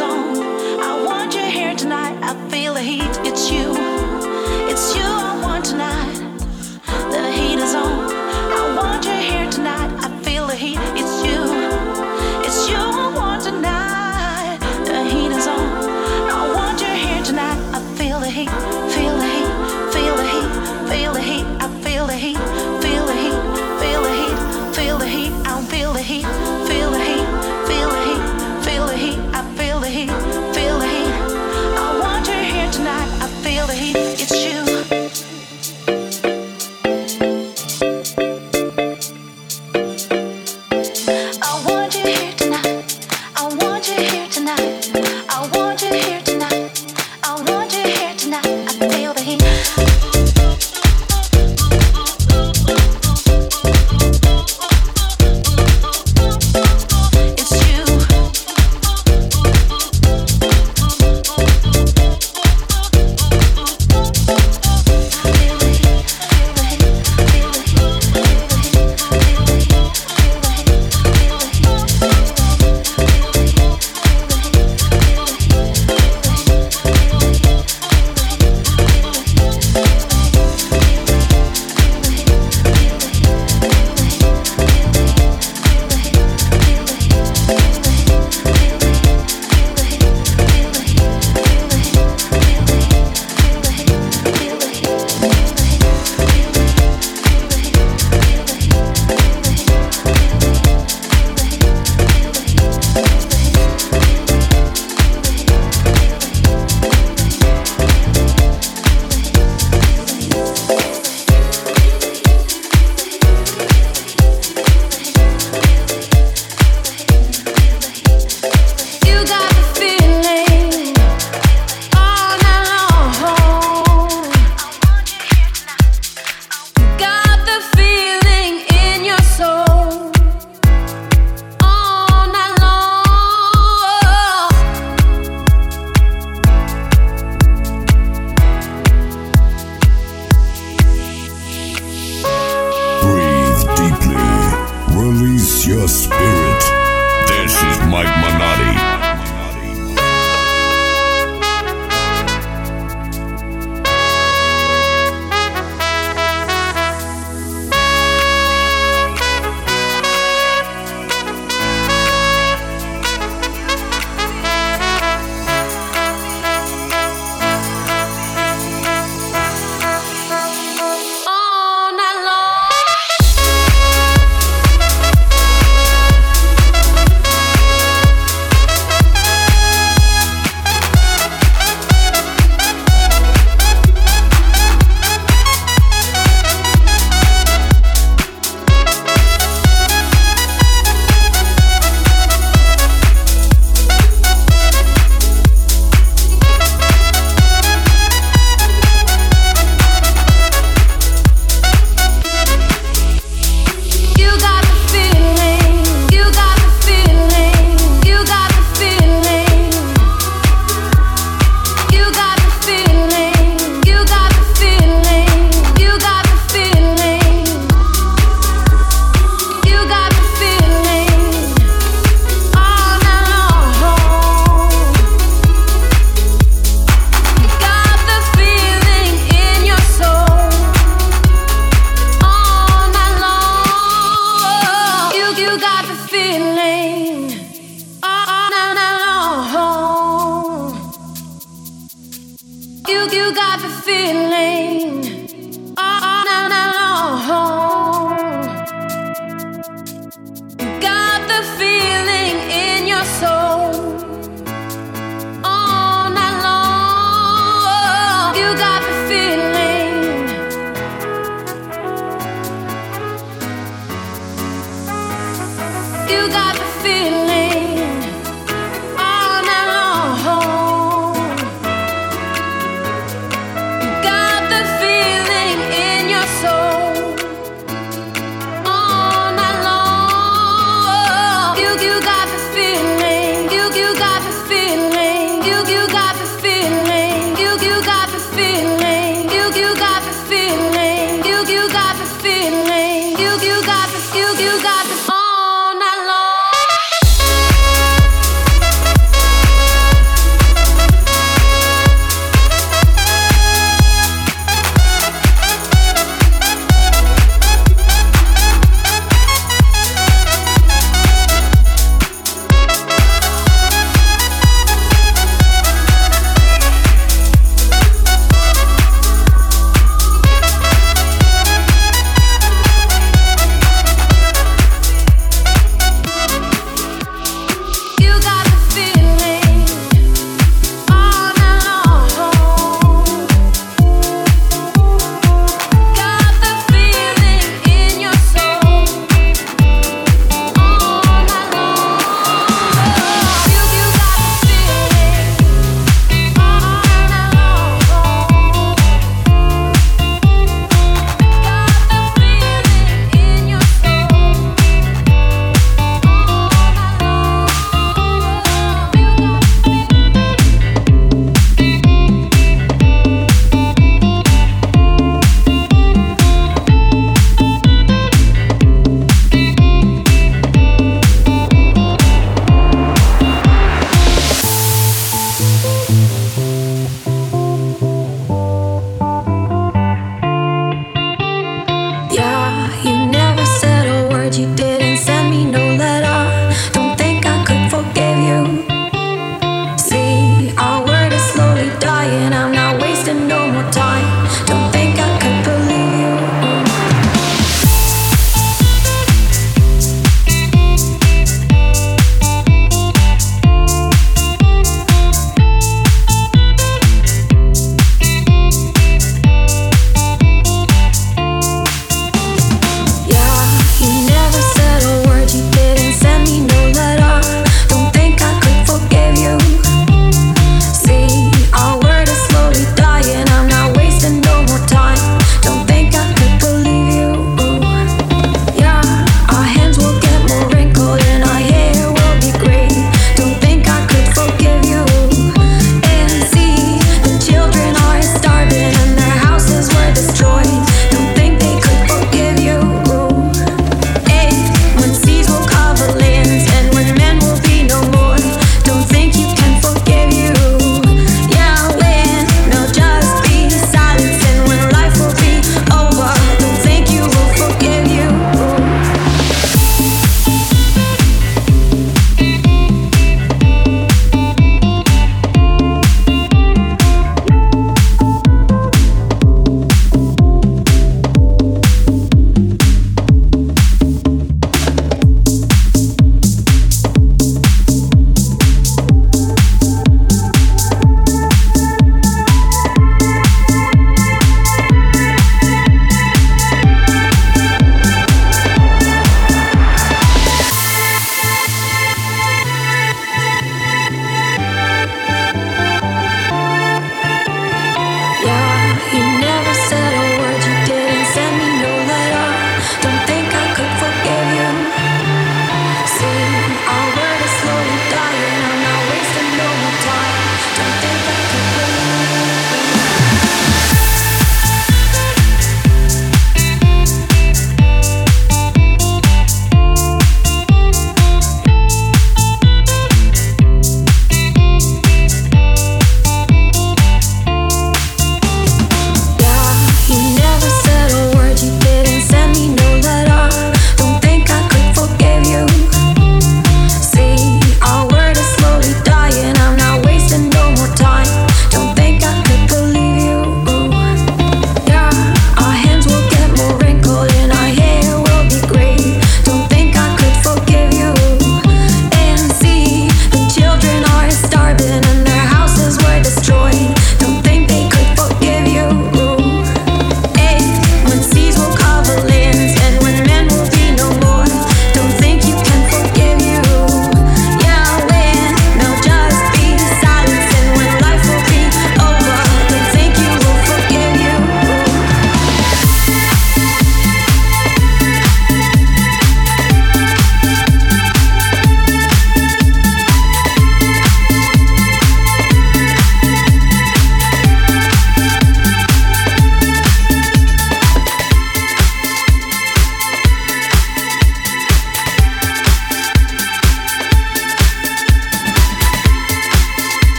I want you here tonight. I feel the heat. sing.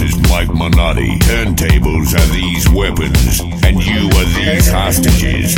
Minotti. Turntables are these weapons, and you are these hostages.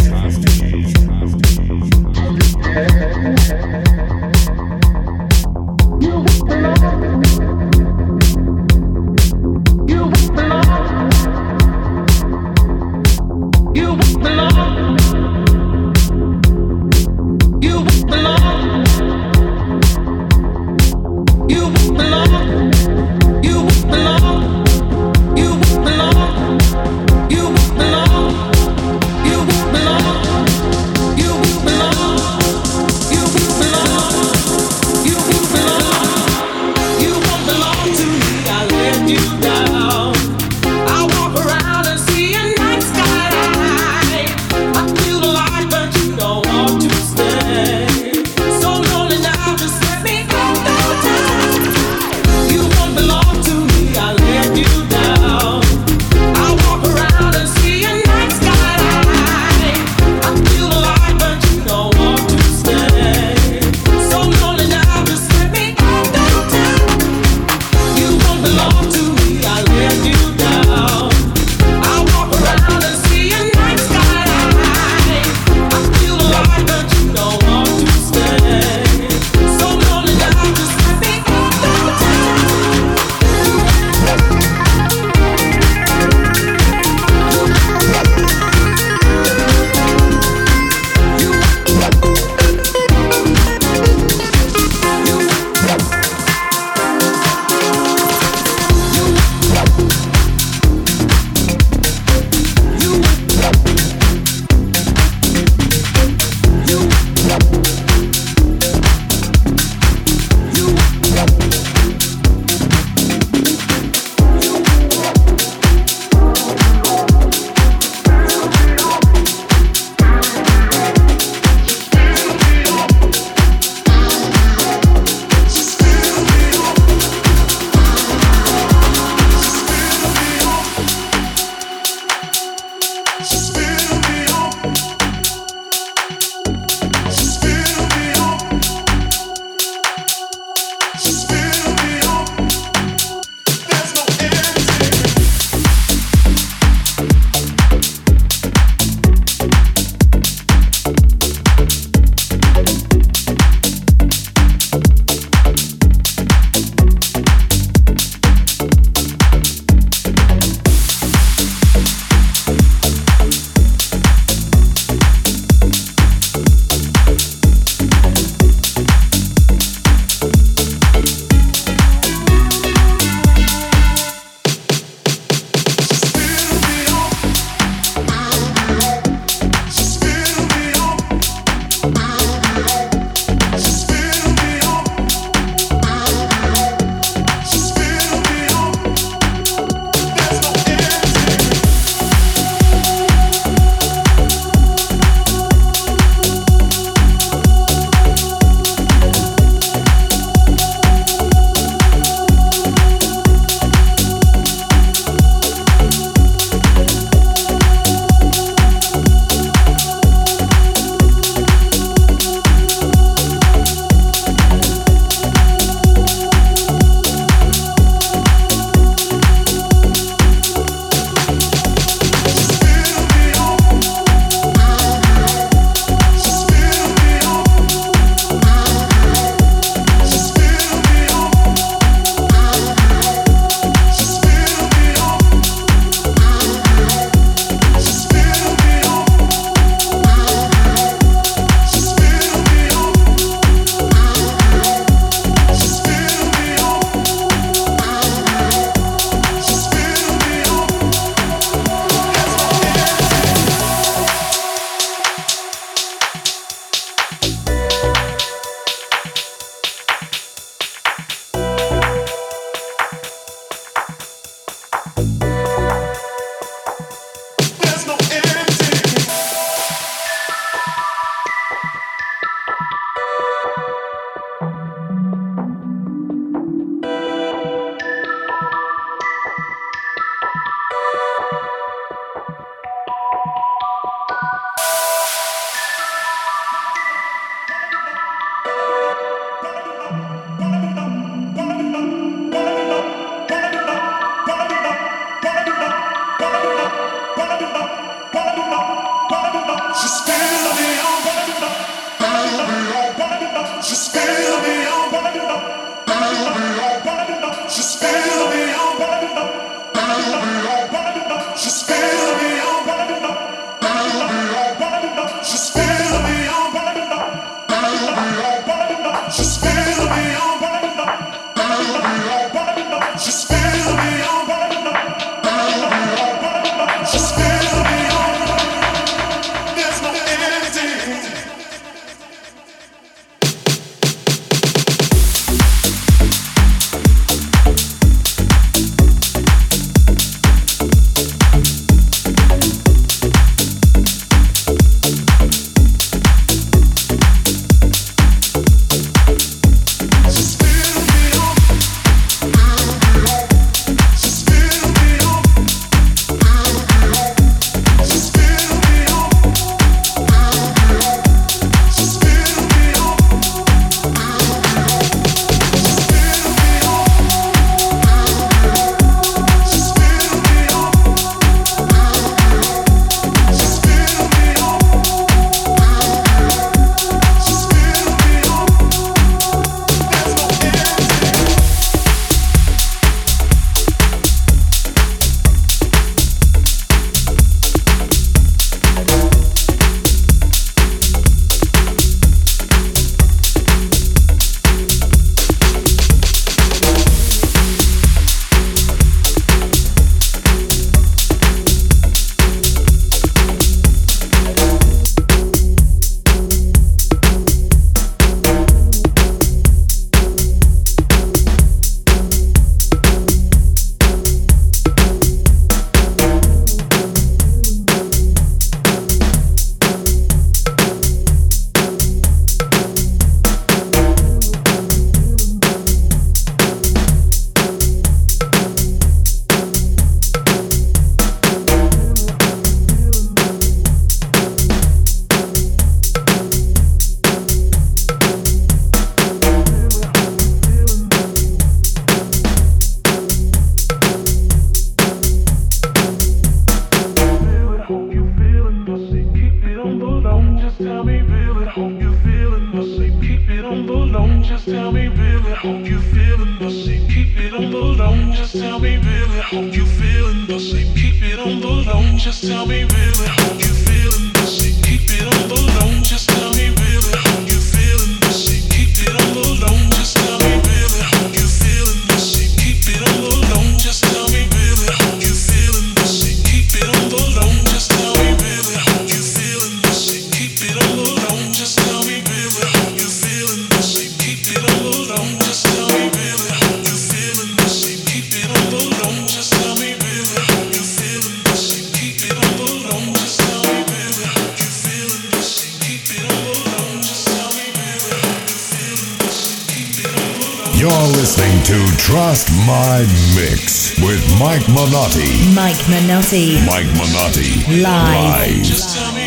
Trust My Mix with Mike Minotti. Mike Minotti. Mike Minotti. Live. Live.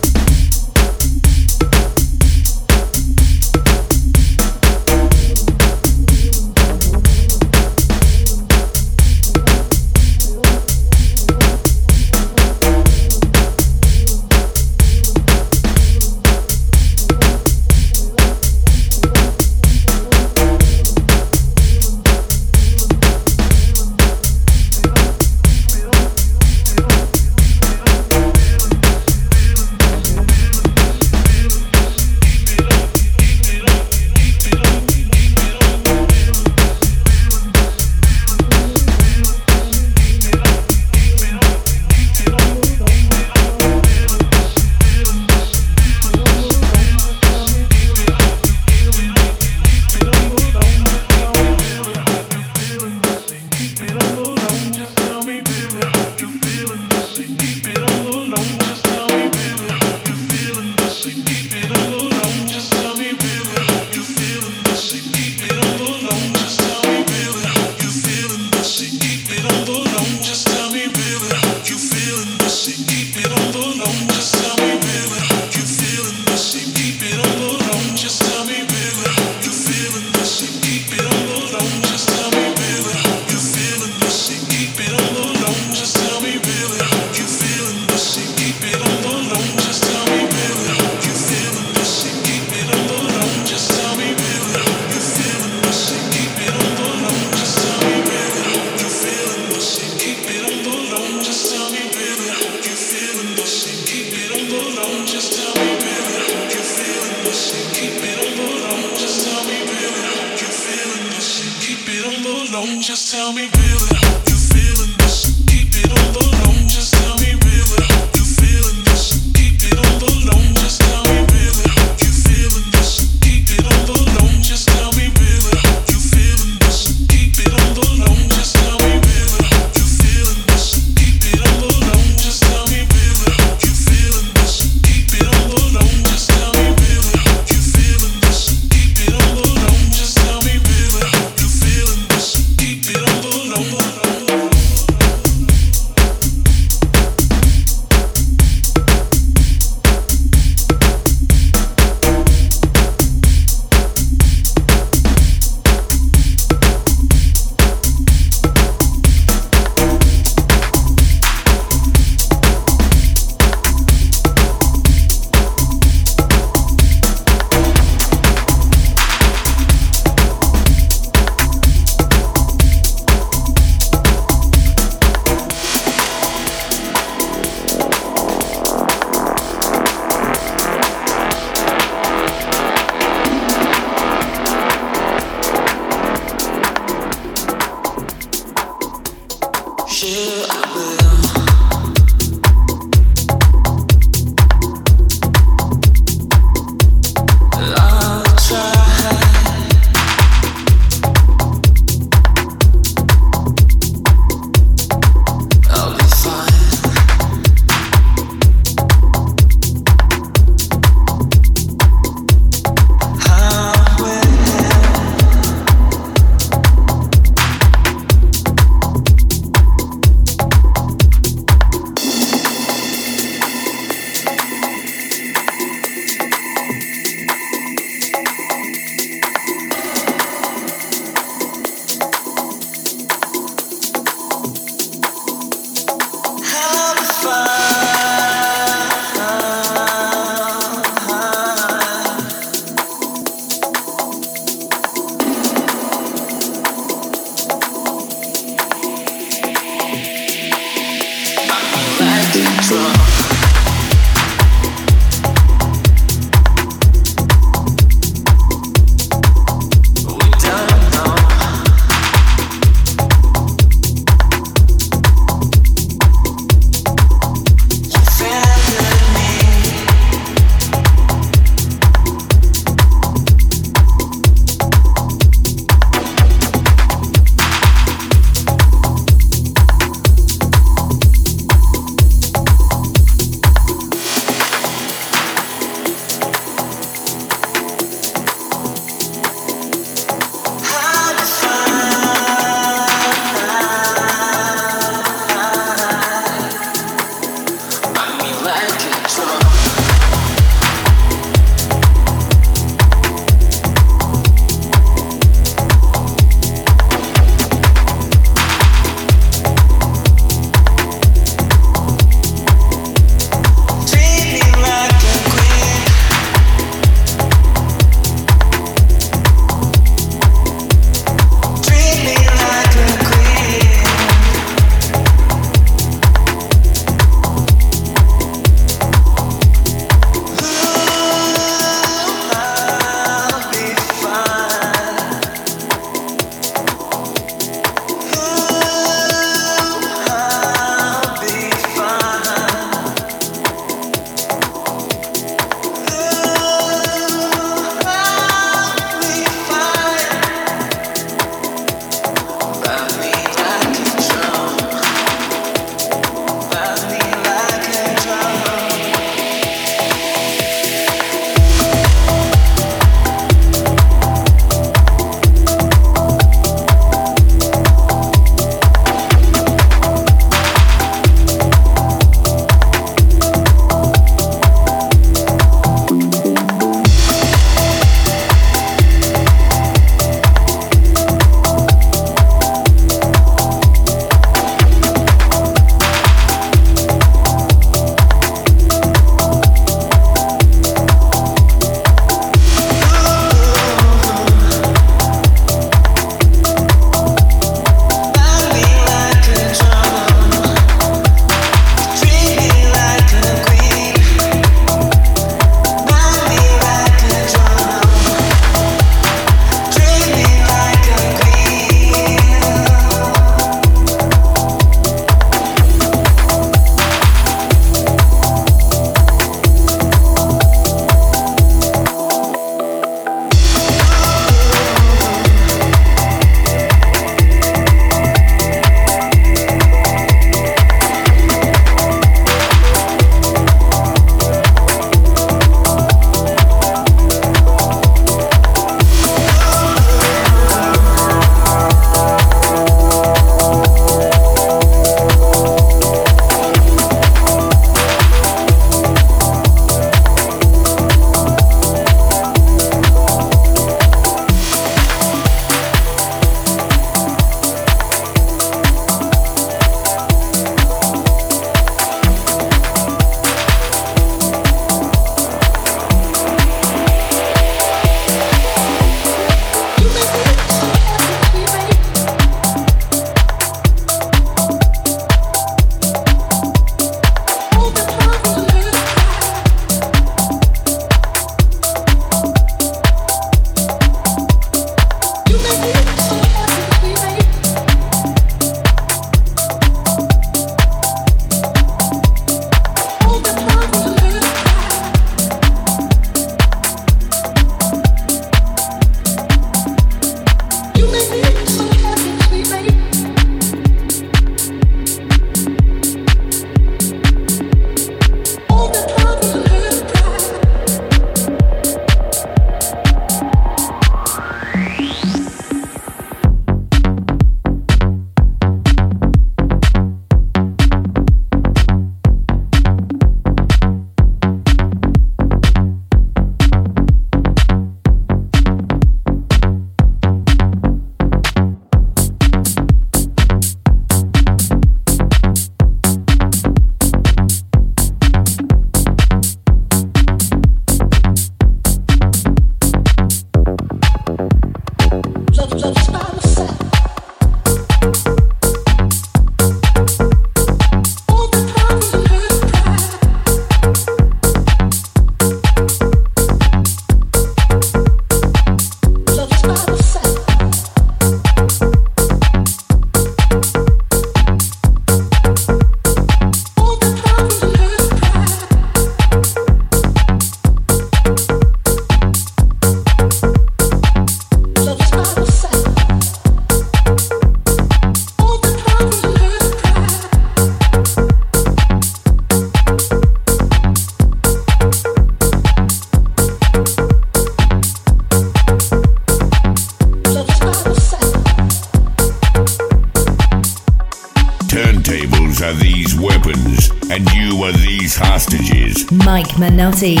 Mike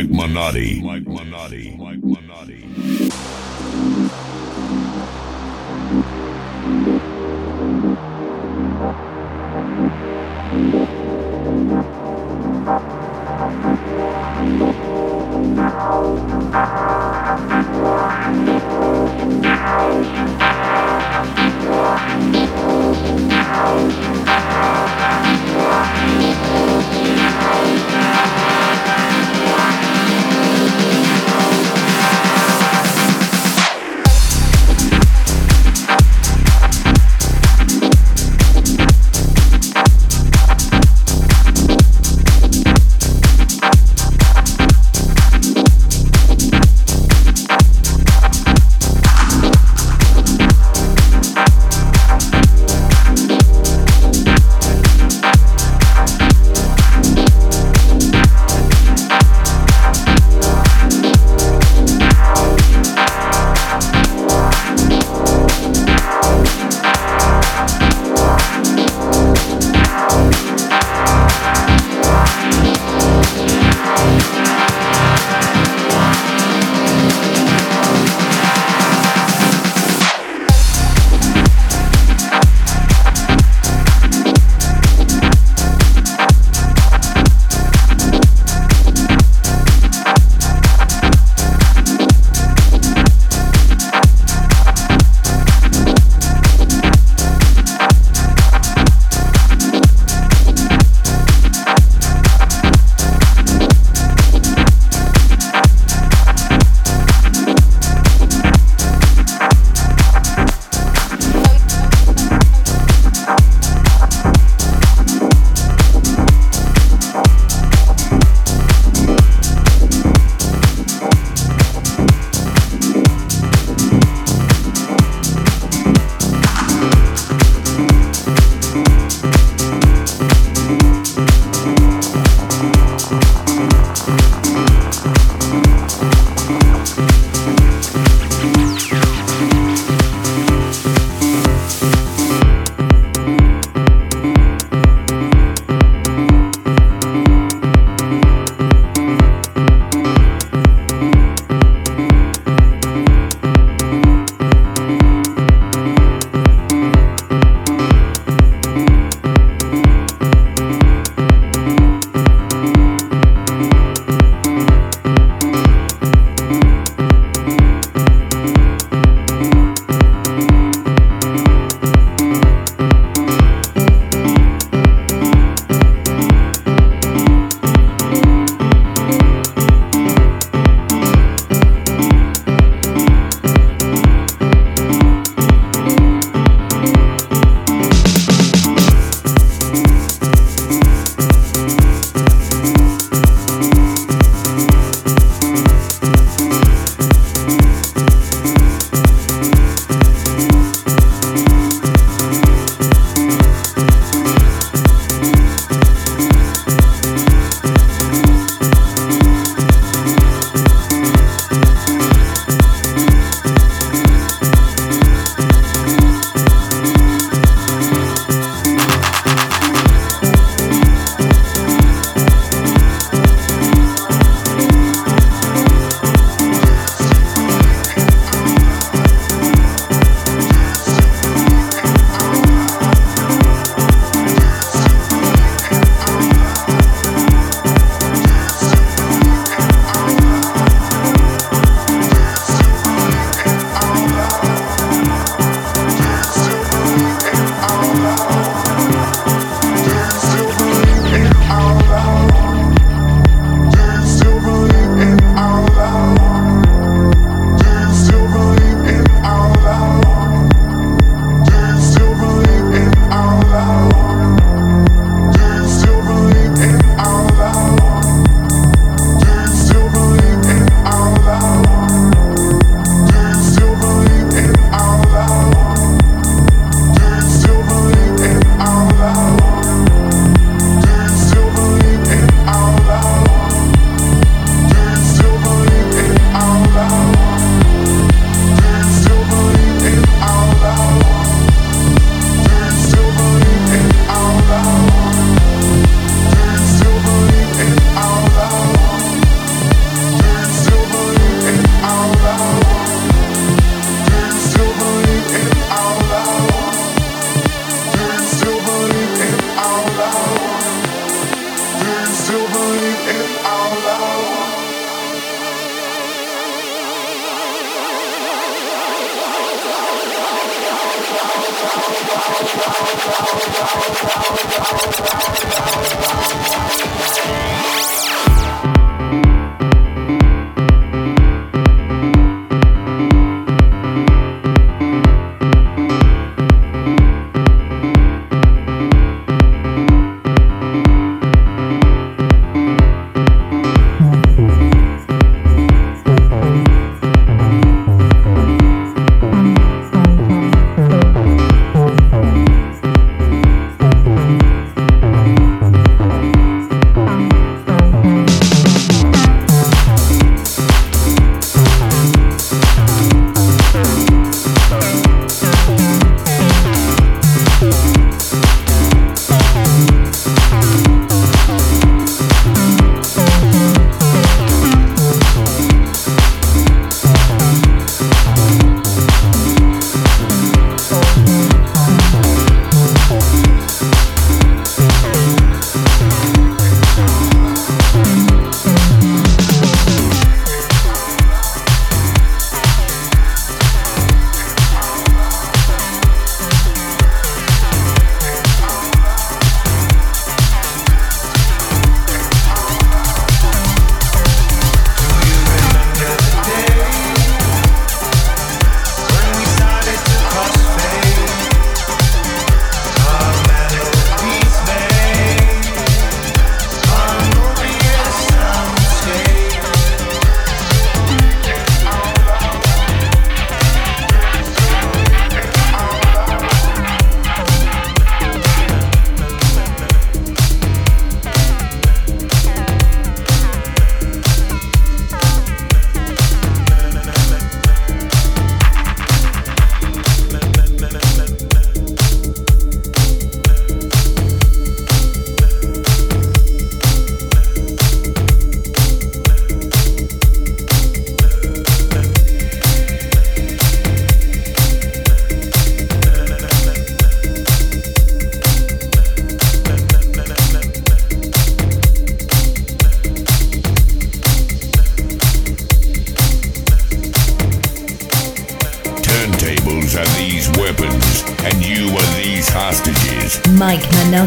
Mike Minotti. Mike Minotti.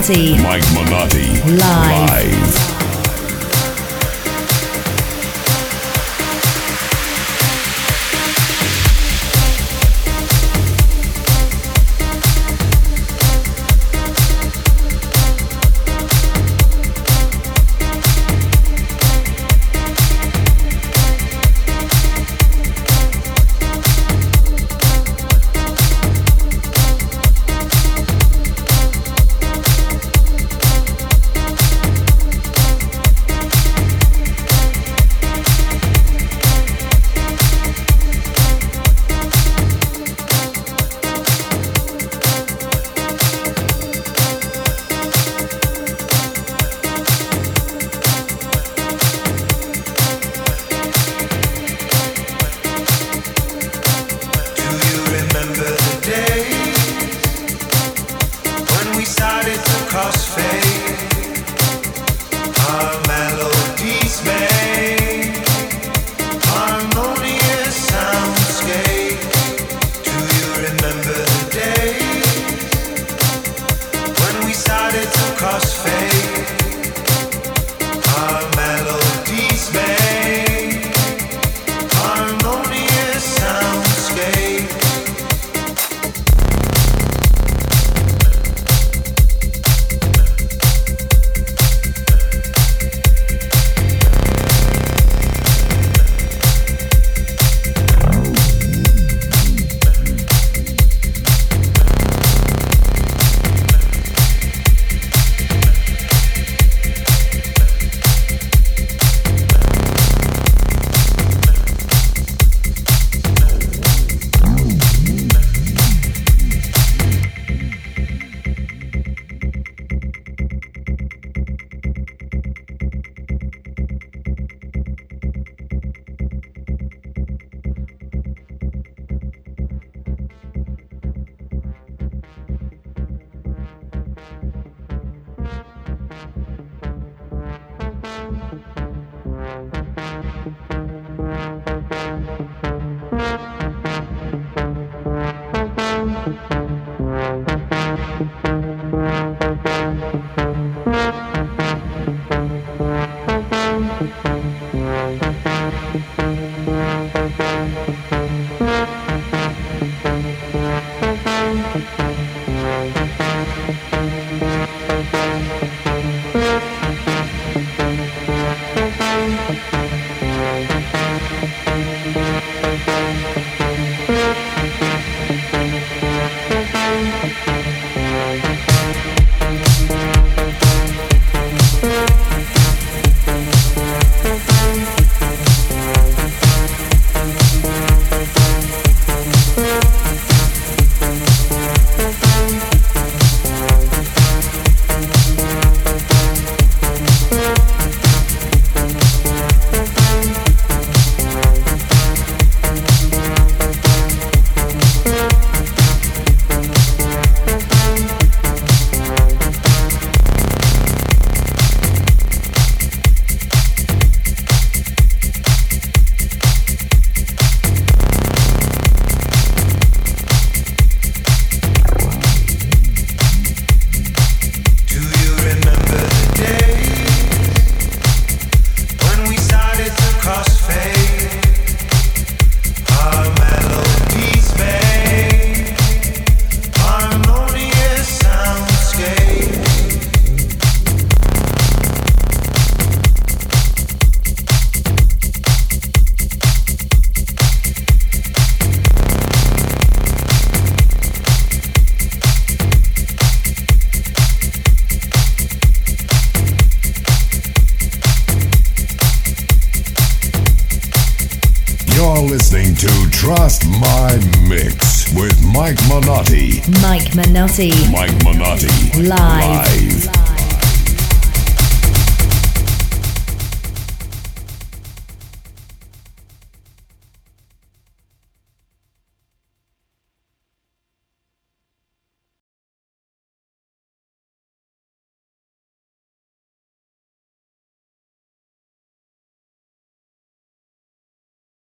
Mike Minotti.